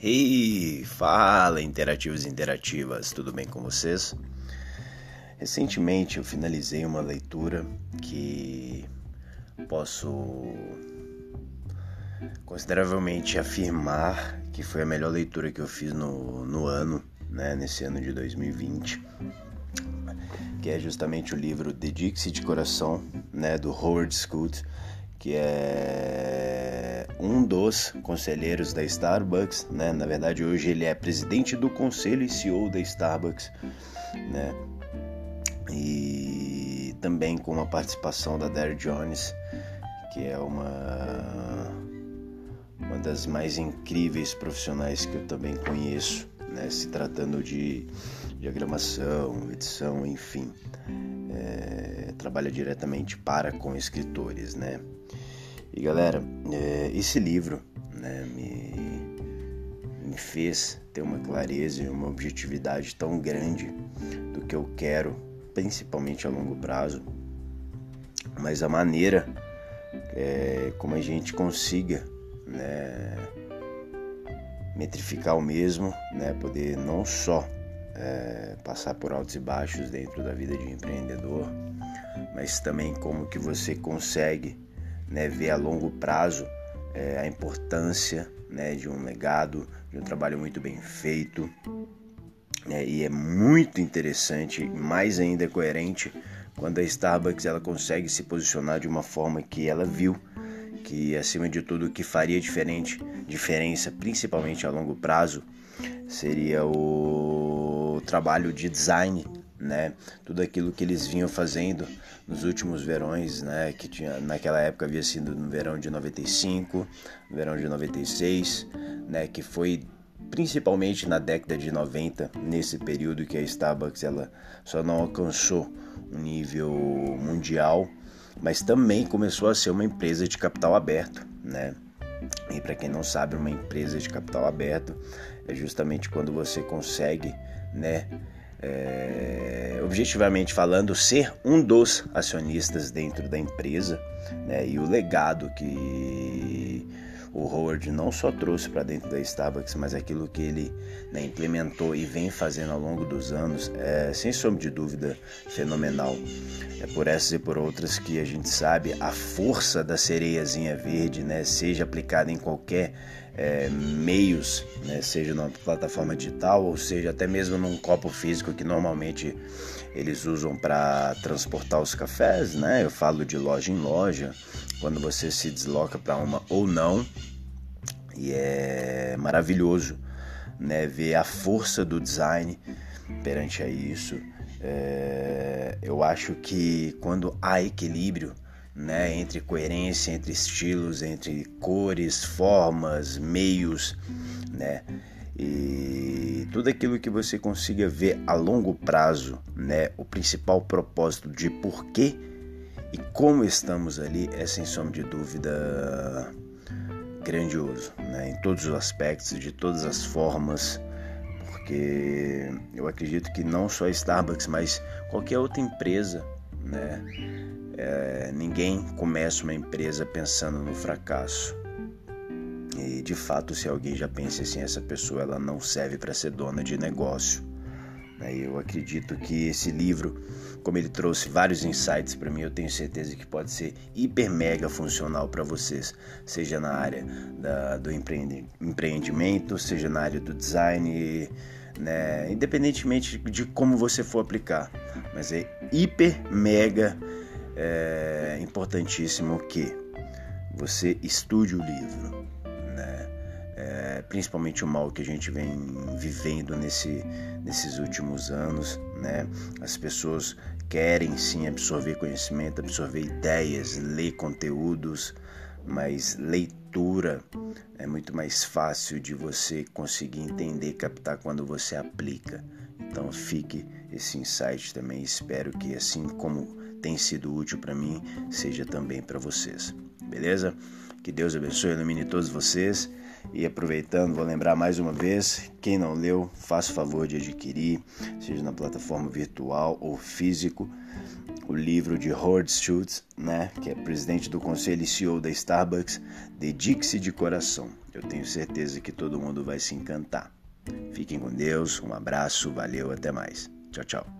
Hey, fala interativos e interativas, tudo bem com vocês? Recentemente eu finalizei uma leitura que posso consideravelmente afirmar que foi a melhor leitura que eu fiz no, no ano, né, nesse ano de 2020, que é justamente o livro Dedique-se de Coração, né, do Howard Scott, que é um dos conselheiros da Starbucks, né? Na verdade, hoje ele é presidente do conselho e CEO da Starbucks, né? E também com a participação da Dare Jones, que é uma uma das mais incríveis profissionais que eu também conheço, né? Se tratando de diagramação, edição, enfim, é, trabalha diretamente para com escritores, né? E galera, é, esse livro né, me, me fez ter uma clareza e uma objetividade tão grande do que eu quero, principalmente a longo prazo, mas a maneira é, como a gente consiga né, metrificar o mesmo, né, poder não só é, passar por altos e baixos dentro da vida de empreendedor, mas também como que você consegue né, ver a longo prazo é, a importância né, de um legado, de um trabalho muito bem feito. Né, e é muito interessante, mais ainda coerente, quando a Starbucks ela consegue se posicionar de uma forma que ela viu que acima de tudo o que faria diferente, diferença, principalmente a longo prazo, seria o trabalho de design né? Tudo aquilo que eles vinham fazendo nos últimos verões, né? Que tinha naquela época havia sido no verão de 95, no verão de 96, né? Que foi principalmente na década de 90, nesse período que a Starbucks ela só não alcançou um nível mundial, mas também começou a ser uma empresa de capital aberto, né? E para quem não sabe, uma empresa de capital aberto é justamente quando você consegue, né? É, objetivamente falando, ser um dos acionistas dentro da empresa né, e o legado que o Howard não só trouxe para dentro da Starbucks, mas aquilo que ele né, implementou e vem fazendo ao longo dos anos, é sem sombra de dúvida fenomenal. É por essas e por outras que a gente sabe a força da sereiazinha verde, né, seja aplicada em qualquer é, meios, né, seja numa plataforma digital ou seja até mesmo num copo físico que normalmente eles usam para transportar os cafés, né? Eu falo de loja em loja, quando você se desloca para uma ou não, e é maravilhoso, né? Ver a força do design perante a isso. É, eu acho que quando há equilíbrio né, entre coerência, entre estilos, entre cores, formas, meios, né, e tudo aquilo que você consiga ver a longo prazo, né, o principal propósito de porquê e como estamos ali é sem sombra de dúvida grandioso, né, em todos os aspectos, de todas as formas, porque eu acredito que não só a Starbucks, mas qualquer outra empresa, né, é, ninguém começa uma empresa pensando no fracasso. E de fato, se alguém já pensa assim, essa pessoa ela não serve para ser dona de negócio. Né? Eu acredito que esse livro, como ele trouxe vários insights para mim, eu tenho certeza que pode ser hiper mega funcional para vocês, seja na área da, do empreendimento, seja na área do design, né? independentemente de como você for aplicar, mas é hiper mega é importantíssimo que você estude o livro, principalmente o mal que a gente vem vivendo nesse, nesses últimos anos, né? As pessoas querem sim absorver conhecimento, absorver ideias, ler conteúdos, mas leitura é muito mais fácil de você conseguir entender, captar quando você aplica. Então fique esse insight também. Espero que assim como tem sido útil para mim, seja também para vocês. Beleza? Que Deus abençoe e ilumine todos vocês. E aproveitando, vou lembrar mais uma vez: quem não leu, faça o favor de adquirir, seja na plataforma virtual ou físico, o livro de Howard Schultz, né, que é presidente do conselho e CEO da Starbucks, Dedique-se de coração. Eu tenho certeza que todo mundo vai se encantar. Fiquem com Deus, um abraço, valeu, até mais. Tchau, tchau.